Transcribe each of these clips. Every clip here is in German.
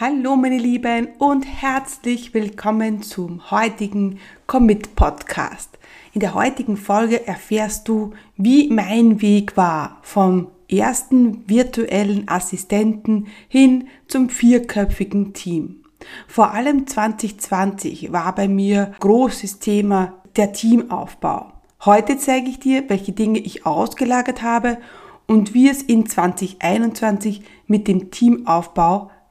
Hallo meine Lieben und herzlich willkommen zum heutigen Commit Podcast. In der heutigen Folge erfährst du, wie mein Weg war vom ersten virtuellen Assistenten hin zum vierköpfigen Team. Vor allem 2020 war bei mir großes Thema der Teamaufbau. Heute zeige ich dir, welche Dinge ich ausgelagert habe und wie es in 2021 mit dem Teamaufbau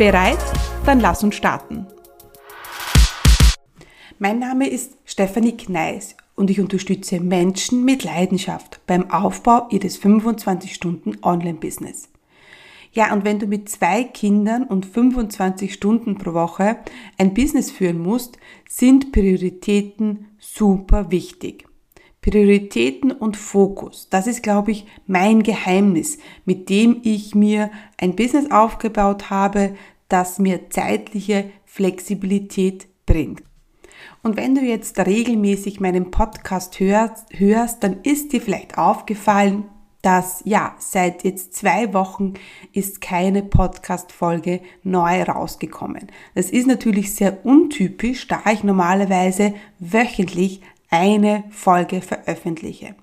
Bereit? Dann lass uns starten. Mein Name ist Stefanie Kneis und ich unterstütze Menschen mit Leidenschaft beim Aufbau ihres 25-Stunden-Online-Business. Ja, und wenn du mit zwei Kindern und 25 Stunden pro Woche ein Business führen musst, sind Prioritäten super wichtig. Prioritäten und Fokus. Das ist, glaube ich, mein Geheimnis, mit dem ich mir ein Business aufgebaut habe, das mir zeitliche Flexibilität bringt. Und wenn du jetzt regelmäßig meinen Podcast hörst, dann ist dir vielleicht aufgefallen, dass ja, seit jetzt zwei Wochen ist keine Podcast-Folge neu rausgekommen. Das ist natürlich sehr untypisch, da ich normalerweise wöchentlich eine Folge veröffentliche.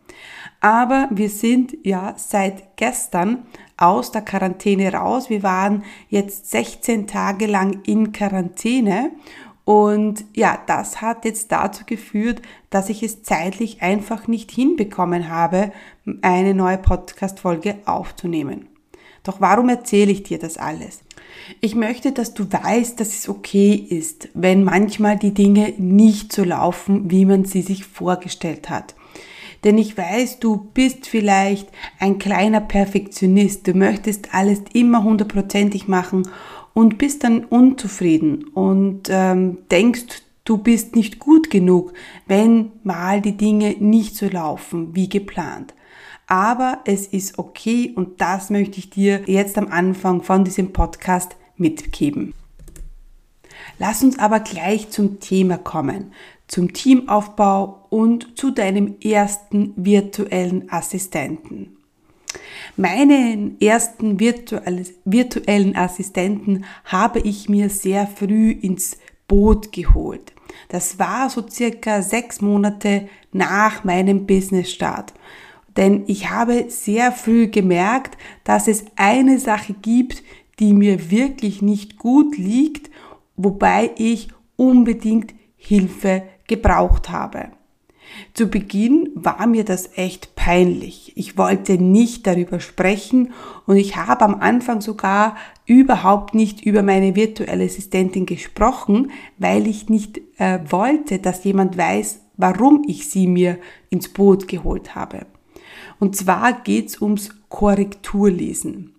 Aber wir sind ja seit gestern aus der Quarantäne raus. Wir waren jetzt 16 Tage lang in Quarantäne und ja, das hat jetzt dazu geführt, dass ich es zeitlich einfach nicht hinbekommen habe, eine neue Podcast-Folge aufzunehmen. Doch warum erzähle ich dir das alles? Ich möchte, dass du weißt, dass es okay ist, wenn manchmal die Dinge nicht so laufen, wie man sie sich vorgestellt hat. Denn ich weiß, du bist vielleicht ein kleiner Perfektionist. Du möchtest alles immer hundertprozentig machen und bist dann unzufrieden und ähm, denkst, du bist nicht gut genug, wenn mal die Dinge nicht so laufen wie geplant. Aber es ist okay und das möchte ich dir jetzt am Anfang von diesem Podcast mitgeben. Lass uns aber gleich zum Thema kommen, zum Teamaufbau und zu deinem ersten virtuellen Assistenten. Meinen ersten virtuellen Assistenten habe ich mir sehr früh ins Boot geholt. Das war so circa sechs Monate nach meinem Business-Start. Denn ich habe sehr früh gemerkt, dass es eine Sache gibt, die mir wirklich nicht gut liegt, wobei ich unbedingt Hilfe gebraucht habe. Zu Beginn war mir das echt peinlich. Ich wollte nicht darüber sprechen und ich habe am Anfang sogar überhaupt nicht über meine virtuelle Assistentin gesprochen, weil ich nicht äh, wollte, dass jemand weiß, warum ich sie mir ins Boot geholt habe. Und zwar geht's ums Korrekturlesen.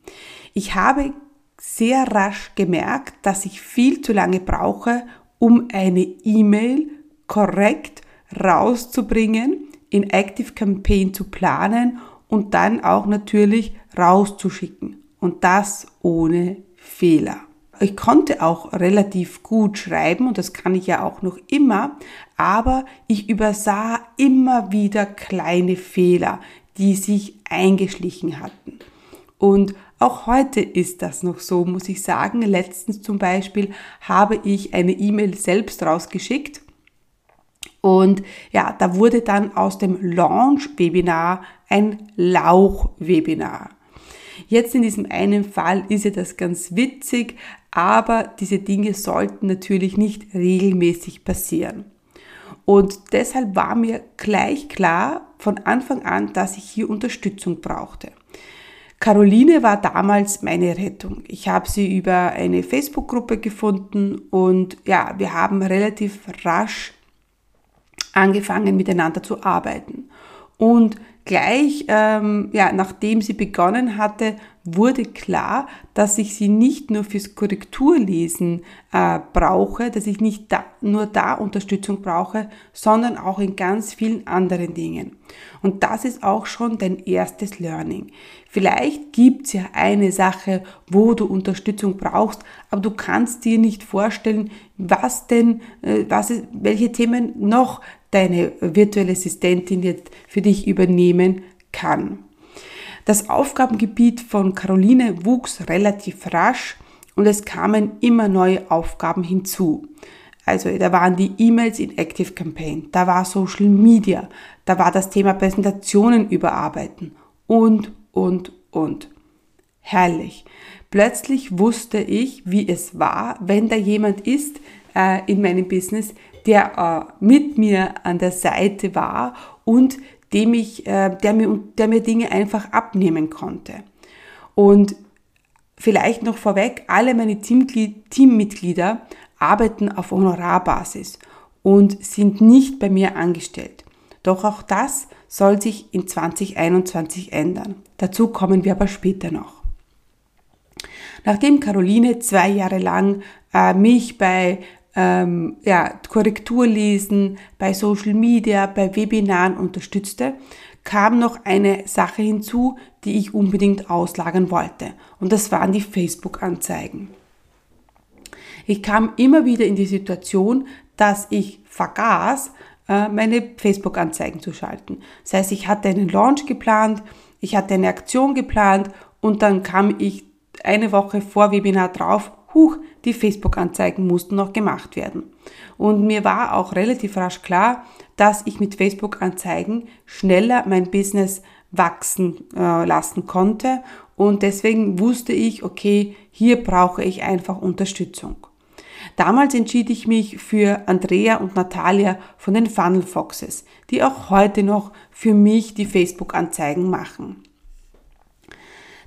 Ich habe sehr rasch gemerkt, dass ich viel zu lange brauche, um eine E-Mail korrekt rauszubringen, in Active Campaign zu planen und dann auch natürlich rauszuschicken. Und das ohne Fehler. Ich konnte auch relativ gut schreiben und das kann ich ja auch noch immer, aber ich übersah immer wieder kleine Fehler, die sich eingeschlichen hatten. Und auch heute ist das noch so, muss ich sagen. Letztens zum Beispiel habe ich eine E-Mail selbst rausgeschickt und ja, da wurde dann aus dem Launch-Webinar ein Lauch-Webinar. Jetzt in diesem einen Fall ist ja das ganz witzig, aber diese Dinge sollten natürlich nicht regelmäßig passieren. Und deshalb war mir gleich klar von Anfang an, dass ich hier Unterstützung brauchte. Caroline war damals meine Rettung. Ich habe sie über eine Facebook-Gruppe gefunden und ja, wir haben relativ rasch angefangen miteinander zu arbeiten. Und gleich, ähm, ja, nachdem sie begonnen hatte, wurde klar, dass ich sie nicht nur fürs Korrekturlesen äh, brauche, dass ich nicht da, nur da Unterstützung brauche, sondern auch in ganz vielen anderen Dingen. Und das ist auch schon dein erstes Learning. Vielleicht gibt's ja eine Sache, wo du Unterstützung brauchst, aber du kannst dir nicht vorstellen, was denn, äh, was ist, welche Themen noch deine virtuelle Assistentin jetzt für dich übernehmen kann. Das Aufgabengebiet von Caroline wuchs relativ rasch und es kamen immer neue Aufgaben hinzu. Also da waren die E-Mails in Active Campaign, da war Social Media, da war das Thema Präsentationen überarbeiten und, und, und. Herrlich. Plötzlich wusste ich, wie es war, wenn da jemand ist äh, in meinem Business, der äh, mit mir an der Seite war und dem ich, äh, der, mir, der mir Dinge einfach abnehmen konnte. Und vielleicht noch vorweg, alle meine Teammitglieder arbeiten auf Honorarbasis und sind nicht bei mir angestellt. Doch auch das soll sich in 2021 ändern. Dazu kommen wir aber später noch. Nachdem Caroline zwei Jahre lang äh, mich bei ähm, ja, Korrekturlesen, bei Social Media, bei Webinaren unterstützte, kam noch eine Sache hinzu, die ich unbedingt auslagern wollte. Und das waren die Facebook-Anzeigen. Ich kam immer wieder in die Situation, dass ich vergaß, äh, meine Facebook-Anzeigen zu schalten. Das heißt, ich hatte einen Launch geplant, ich hatte eine Aktion geplant und dann kam ich eine Woche vor Webinar drauf huch, die Facebook-Anzeigen mussten noch gemacht werden. Und mir war auch relativ rasch klar, dass ich mit Facebook-Anzeigen schneller mein Business wachsen äh, lassen konnte. Und deswegen wusste ich, okay, hier brauche ich einfach Unterstützung. Damals entschied ich mich für Andrea und Natalia von den Funnel Foxes, die auch heute noch für mich die Facebook-Anzeigen machen.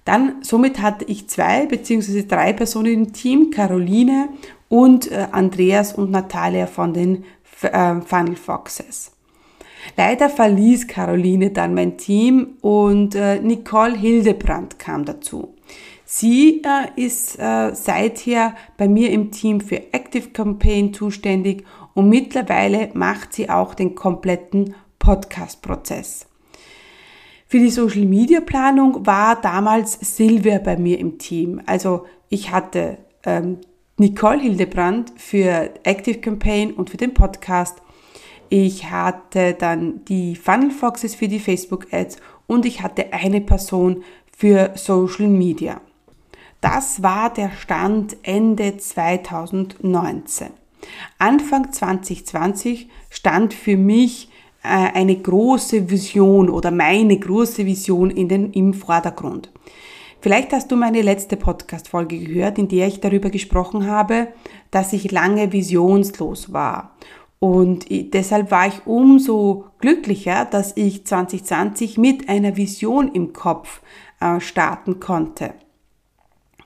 Dann, somit hatte ich zwei beziehungsweise drei Personen im Team, Caroline und äh, Andreas und Natalia von den äh, Funnel Foxes. Leider verließ Caroline dann mein Team und äh, Nicole Hildebrand kam dazu. Sie äh, ist äh, seither bei mir im Team für Active Campaign zuständig und mittlerweile macht sie auch den kompletten Podcast-Prozess. Für die Social Media Planung war damals Silvia bei mir im Team. Also ich hatte ähm, Nicole Hildebrand für Active Campaign und für den Podcast. Ich hatte dann die Funnel Foxes für die Facebook Ads und ich hatte eine Person für Social Media. Das war der Stand Ende 2019. Anfang 2020 stand für mich eine große Vision oder meine große Vision in den, im Vordergrund. Vielleicht hast du meine letzte Podcast-Folge gehört, in der ich darüber gesprochen habe, dass ich lange visionslos war. Und deshalb war ich umso glücklicher, dass ich 2020 mit einer Vision im Kopf äh, starten konnte.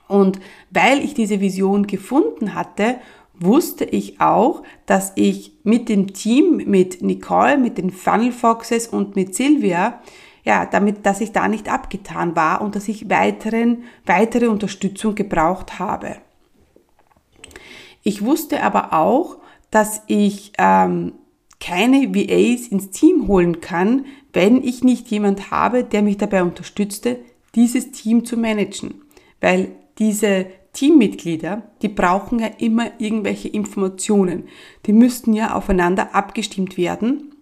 Und weil ich diese Vision gefunden hatte, wusste ich auch, dass ich mit dem Team, mit Nicole, mit den Funnel Foxes und mit Silvia, ja, damit, dass ich da nicht abgetan war und dass ich weiteren, weitere Unterstützung gebraucht habe. Ich wusste aber auch, dass ich ähm, keine VAs ins Team holen kann, wenn ich nicht jemand habe, der mich dabei unterstützte, dieses Team zu managen. Weil diese Teammitglieder, die brauchen ja immer irgendwelche Informationen. Die müssten ja aufeinander abgestimmt werden.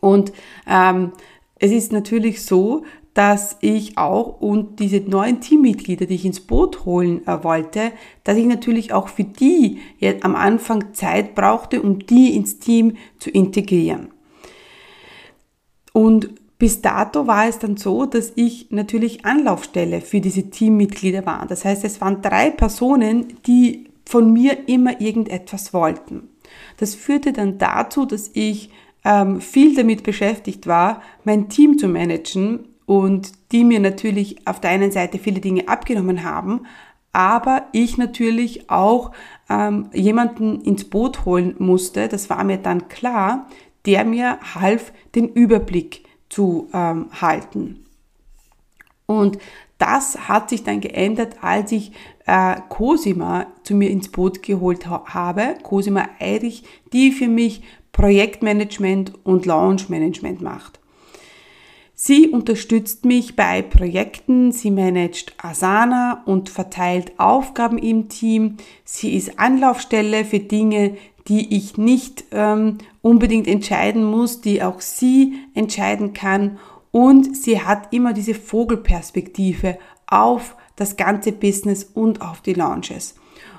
Und ähm, es ist natürlich so, dass ich auch und diese neuen Teammitglieder, die ich ins Boot holen äh, wollte, dass ich natürlich auch für die jetzt am Anfang Zeit brauchte, um die ins Team zu integrieren. Und bis dato war es dann so, dass ich natürlich Anlaufstelle für diese Teammitglieder war. Das heißt, es waren drei Personen, die von mir immer irgendetwas wollten. Das führte dann dazu, dass ich ähm, viel damit beschäftigt war, mein Team zu managen und die mir natürlich auf der einen Seite viele Dinge abgenommen haben, aber ich natürlich auch ähm, jemanden ins Boot holen musste, das war mir dann klar, der mir half, den Überblick zu ähm, halten. Und das hat sich dann geändert, als ich äh, Cosima zu mir ins Boot geholt ha habe. Cosima Eirich, die für mich Projektmanagement und Launchmanagement macht. Sie unterstützt mich bei Projekten, sie managt Asana und verteilt Aufgaben im Team. Sie ist Anlaufstelle für Dinge, die ich nicht ähm, unbedingt entscheiden muss, die auch sie entscheiden kann. Und sie hat immer diese Vogelperspektive auf das ganze Business und auf die Launches.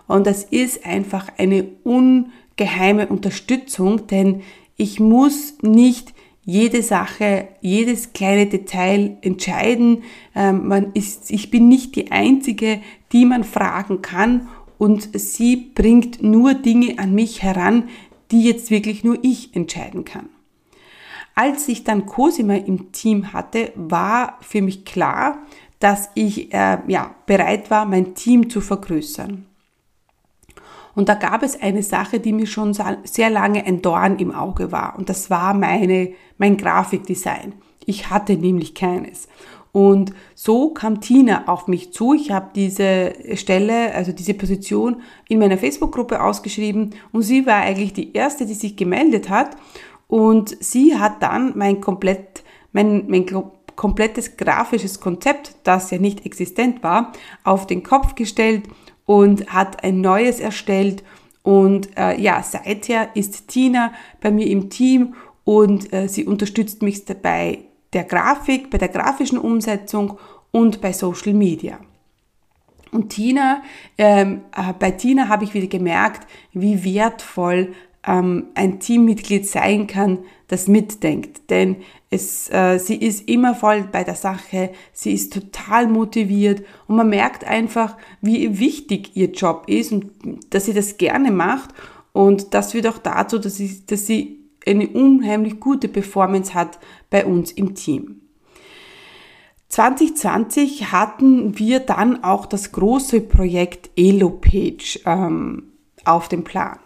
Und das ist einfach eine ungeheime Unterstützung, denn ich muss nicht jede Sache, jedes kleine Detail entscheiden. Ähm, man ist, ich bin nicht die Einzige, die man fragen kann und sie bringt nur Dinge an mich heran, die jetzt wirklich nur ich entscheiden kann. Als ich dann Cosima im Team hatte, war für mich klar, dass ich äh, ja, bereit war, mein Team zu vergrößern. Und da gab es eine Sache, die mir schon sehr lange ein Dorn im Auge war. Und das war meine, mein Grafikdesign. Ich hatte nämlich keines. Und so kam Tina auf mich zu. Ich habe diese Stelle, also diese Position in meiner Facebook-Gruppe ausgeschrieben und sie war eigentlich die erste, die sich gemeldet hat. Und sie hat dann mein komplett, mein, mein komplettes grafisches Konzept, das ja nicht existent war, auf den Kopf gestellt und hat ein neues erstellt. Und äh, ja, seither ist Tina bei mir im Team und äh, sie unterstützt mich bei der Grafik, bei der grafischen Umsetzung und bei Social Media. Und Tina, ähm, äh, bei Tina habe ich wieder gemerkt, wie wertvoll ähm, ein Teammitglied sein kann, das mitdenkt. Denn es, äh, sie ist immer voll bei der Sache, sie ist total motiviert und man merkt einfach, wie wichtig ihr Job ist und dass sie das gerne macht. Und das führt auch dazu, dass sie, dass sie eine unheimlich gute Performance hat bei uns im Team. 2020 hatten wir dann auch das große Projekt EloPage ähm, auf dem Plan.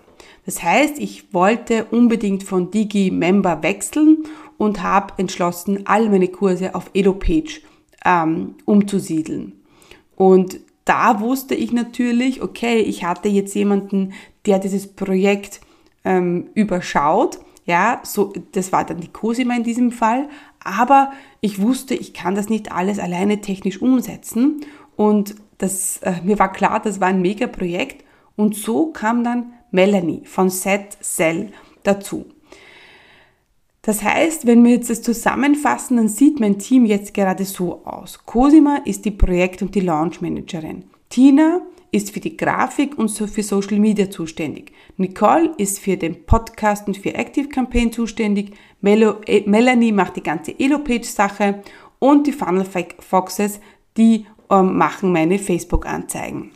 Das heißt, ich wollte unbedingt von Digi-Member wechseln und habe entschlossen, all meine Kurse auf EdoPage ähm, umzusiedeln. Und da wusste ich natürlich, okay, ich hatte jetzt jemanden, der dieses Projekt ähm, überschaut. Ja, so, das war dann die Cosima in diesem Fall. Aber ich wusste, ich kann das nicht alles alleine technisch umsetzen. Und das, äh, mir war klar, das war ein Mega-Projekt. Und so kam dann Melanie von Set Cell dazu. Das heißt, wenn wir jetzt das zusammenfassen, dann sieht mein Team jetzt gerade so aus. Cosima ist die Projekt- und die Launch Managerin. Tina ist für die Grafik und für Social Media zuständig. Nicole ist für den Podcast und für Active Campaign zuständig. Melo, äh, Melanie macht die ganze Elo-Page-Sache und die Funnel Foxes, die ähm, machen meine Facebook-Anzeigen.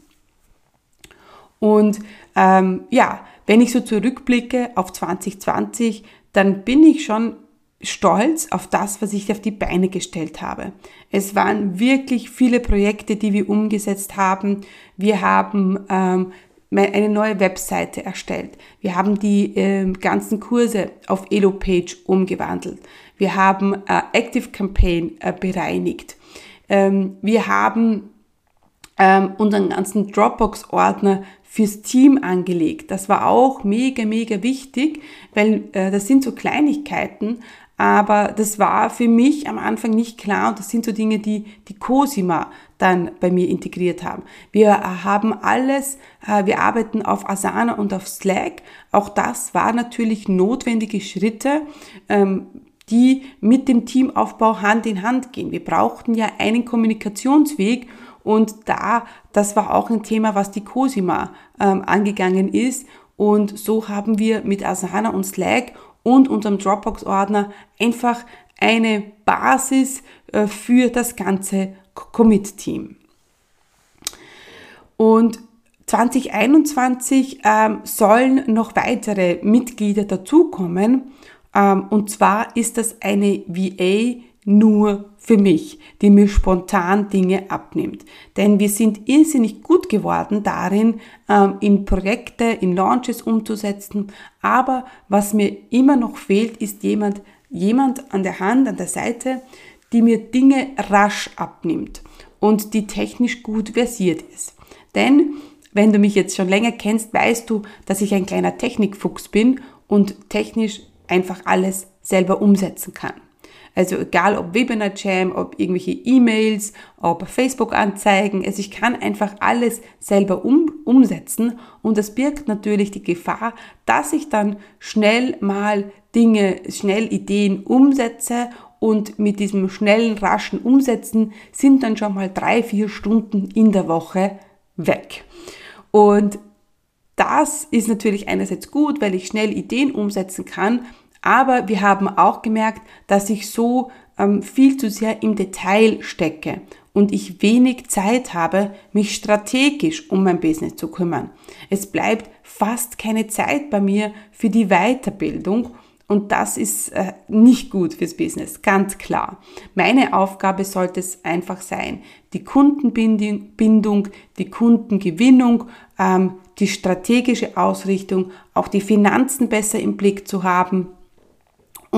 Und ähm, ja, wenn ich so zurückblicke auf 2020, dann bin ich schon stolz auf das, was ich auf die Beine gestellt habe. Es waren wirklich viele Projekte, die wir umgesetzt haben. Wir haben ähm, eine neue Webseite erstellt. Wir haben die äh, ganzen Kurse auf EloPage umgewandelt. Wir haben äh, Active Campaign äh, bereinigt. Ähm, wir haben ähm, unseren ganzen Dropbox-Ordner fürs Team angelegt. Das war auch mega, mega wichtig, weil äh, das sind so Kleinigkeiten, aber das war für mich am Anfang nicht klar und das sind so Dinge, die die Cosima dann bei mir integriert haben. Wir haben alles, äh, wir arbeiten auf Asana und auf Slack. Auch das war natürlich notwendige Schritte, ähm, die mit dem Teamaufbau Hand in Hand gehen. Wir brauchten ja einen Kommunikationsweg und da, das war auch ein Thema, was die Cosima ähm, angegangen ist. Und so haben wir mit Asana und Slack und unserem Dropbox-Ordner einfach eine Basis äh, für das ganze Commit-Team. Und 2021 ähm, sollen noch weitere Mitglieder dazukommen. Ähm, und zwar ist das eine VA nur für mich, die mir spontan Dinge abnimmt. Denn wir sind irrsinnig gut geworden darin, ähm, in Projekte, in Launches umzusetzen. Aber was mir immer noch fehlt, ist jemand, jemand an der Hand, an der Seite, die mir Dinge rasch abnimmt. und die technisch gut versiert ist. Denn wenn du mich jetzt schon länger kennst, weißt du, dass ich ein kleiner Technikfuchs bin und technisch einfach alles selber umsetzen kann. Also egal ob Webinar Jam, ob irgendwelche E-Mails, ob Facebook-Anzeigen, also ich kann einfach alles selber um, umsetzen und das birgt natürlich die Gefahr, dass ich dann schnell mal Dinge, schnell Ideen umsetze und mit diesem schnellen, raschen Umsetzen sind dann schon mal drei, vier Stunden in der Woche weg. Und das ist natürlich einerseits gut, weil ich schnell Ideen umsetzen kann, aber wir haben auch gemerkt, dass ich so ähm, viel zu sehr im Detail stecke und ich wenig Zeit habe, mich strategisch um mein Business zu kümmern. Es bleibt fast keine Zeit bei mir für die Weiterbildung und das ist äh, nicht gut fürs Business, ganz klar. Meine Aufgabe sollte es einfach sein, die Kundenbindung, die Kundengewinnung, ähm, die strategische Ausrichtung, auch die Finanzen besser im Blick zu haben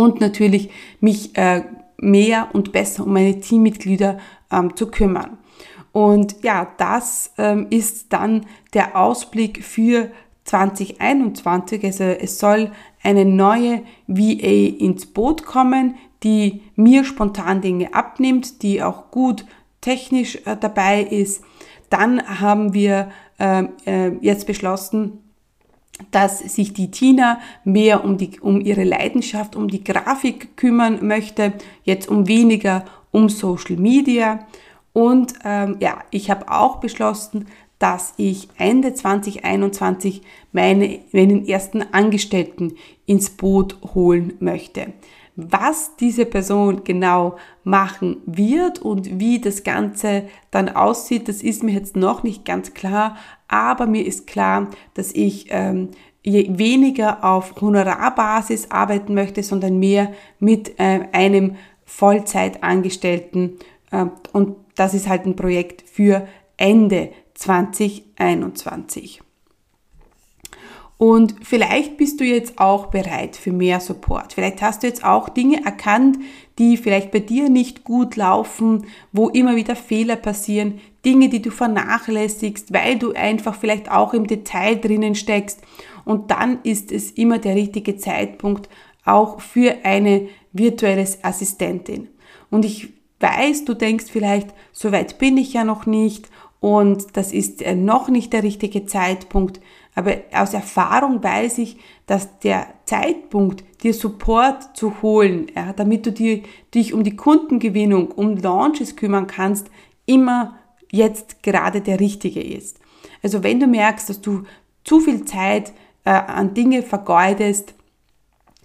und natürlich mich äh, mehr und besser um meine Teammitglieder ähm, zu kümmern. Und ja, das ähm, ist dann der Ausblick für 2021. Also es soll eine neue VA ins Boot kommen, die mir spontan Dinge abnimmt, die auch gut technisch äh, dabei ist. Dann haben wir ähm, äh, jetzt beschlossen, dass sich die Tina mehr um, die, um ihre Leidenschaft, um die Grafik kümmern möchte, jetzt um weniger um Social Media. Und ähm, ja, ich habe auch beschlossen, dass ich Ende 2021 meine, meinen ersten Angestellten ins Boot holen möchte. Was diese Person genau machen wird und wie das Ganze dann aussieht, das ist mir jetzt noch nicht ganz klar, aber mir ist klar, dass ich ähm, weniger auf Honorarbasis arbeiten möchte, sondern mehr mit äh, einem Vollzeitangestellten äh, und das ist halt ein Projekt für Ende 2021. Und vielleicht bist du jetzt auch bereit für mehr Support. Vielleicht hast du jetzt auch Dinge erkannt, die vielleicht bei dir nicht gut laufen, wo immer wieder Fehler passieren, Dinge, die du vernachlässigst, weil du einfach vielleicht auch im Detail drinnen steckst. Und dann ist es immer der richtige Zeitpunkt auch für eine virtuelle Assistentin. Und ich weiß, du denkst vielleicht, so weit bin ich ja noch nicht und das ist äh, noch nicht der richtige Zeitpunkt. Aber aus Erfahrung weiß ich, dass der Zeitpunkt, dir Support zu holen, ja, damit du dir, dich um die Kundengewinnung, um Launches kümmern kannst, immer jetzt gerade der richtige ist. Also wenn du merkst, dass du zu viel Zeit äh, an Dinge vergeudest,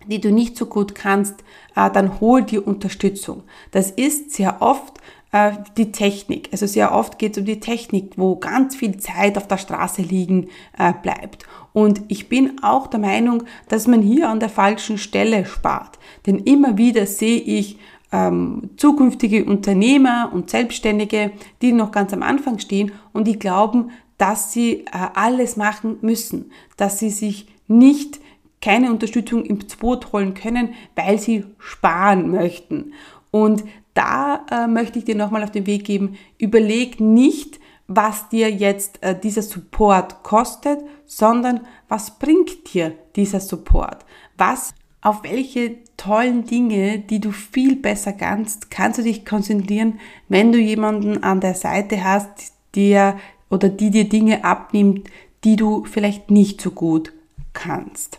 die du nicht so gut kannst, äh, dann hol dir Unterstützung. Das ist sehr oft äh, die Technik. Also sehr oft geht es um die Technik, wo ganz viel Zeit auf der Straße liegen äh, bleibt. Und ich bin auch der Meinung, dass man hier an der falschen Stelle spart. Denn immer wieder sehe ich ähm, zukünftige Unternehmer und Selbstständige, die noch ganz am Anfang stehen und die glauben, dass sie äh, alles machen müssen, dass sie sich nicht keine Unterstützung ins Boot holen können, weil sie sparen möchten. Und da äh, möchte ich dir nochmal auf den Weg geben, überleg nicht, was dir jetzt äh, dieser Support kostet, sondern was bringt dir dieser Support? Was, auf welche tollen Dinge, die du viel besser kannst, kannst du dich konzentrieren, wenn du jemanden an der Seite hast, der oder die dir Dinge abnimmt, die du vielleicht nicht so gut kannst.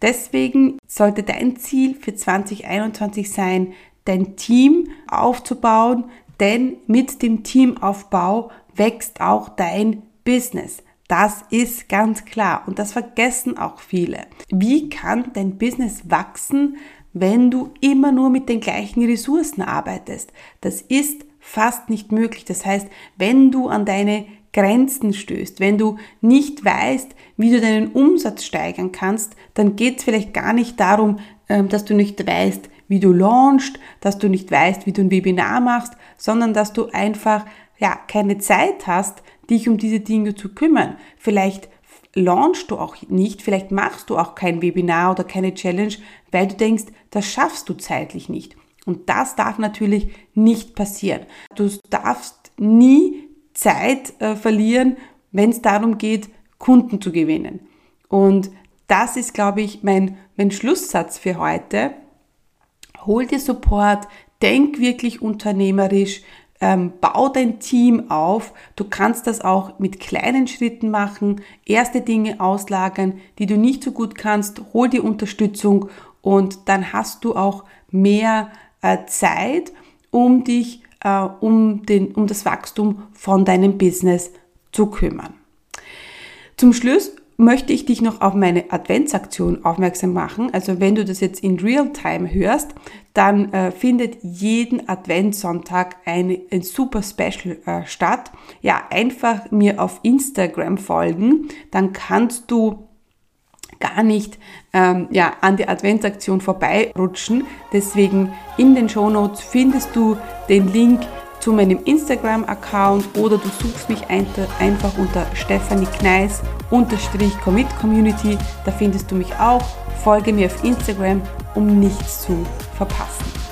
Deswegen sollte dein Ziel für 2021 sein, dein Team aufzubauen, denn mit dem Teamaufbau wächst auch dein Business. Das ist ganz klar und das vergessen auch viele. Wie kann dein Business wachsen, wenn du immer nur mit den gleichen Ressourcen arbeitest? Das ist fast nicht möglich. Das heißt, wenn du an deine Grenzen stößt, wenn du nicht weißt, wie du deinen Umsatz steigern kannst, dann geht es vielleicht gar nicht darum, ähm, dass du nicht weißt, wie du launchst, dass du nicht weißt, wie du ein Webinar machst, sondern dass du einfach ja keine Zeit hast, dich um diese Dinge zu kümmern. Vielleicht launchst du auch nicht, vielleicht machst du auch kein Webinar oder keine Challenge, weil du denkst, das schaffst du zeitlich nicht. Und das darf natürlich nicht passieren. Du darfst nie Zeit äh, verlieren, wenn es darum geht, Kunden zu gewinnen. Und das ist, glaube ich, mein, mein Schlusssatz für heute. Hol dir Support, denk wirklich unternehmerisch, ähm, bau dein Team auf. Du kannst das auch mit kleinen Schritten machen, erste Dinge auslagern, die du nicht so gut kannst, hol dir Unterstützung und dann hast du auch mehr äh, Zeit, um dich äh, um, den, um das Wachstum von deinem Business zu kümmern. Zum Schluss möchte ich dich noch auf meine Adventsaktion aufmerksam machen. Also wenn du das jetzt in Real-Time hörst, dann äh, findet jeden Adventssonntag eine, ein super Special äh, statt. Ja, einfach mir auf Instagram folgen, dann kannst du gar nicht ähm, ja, an die Adventsaktion vorbeirutschen. Deswegen in den Show Notes findest du den Link zu meinem Instagram-Account oder du suchst mich einfach unter Stephanie Kneis unterstrich Commit Community. Da findest du mich auch. Folge mir auf Instagram, um nichts zu verpassen.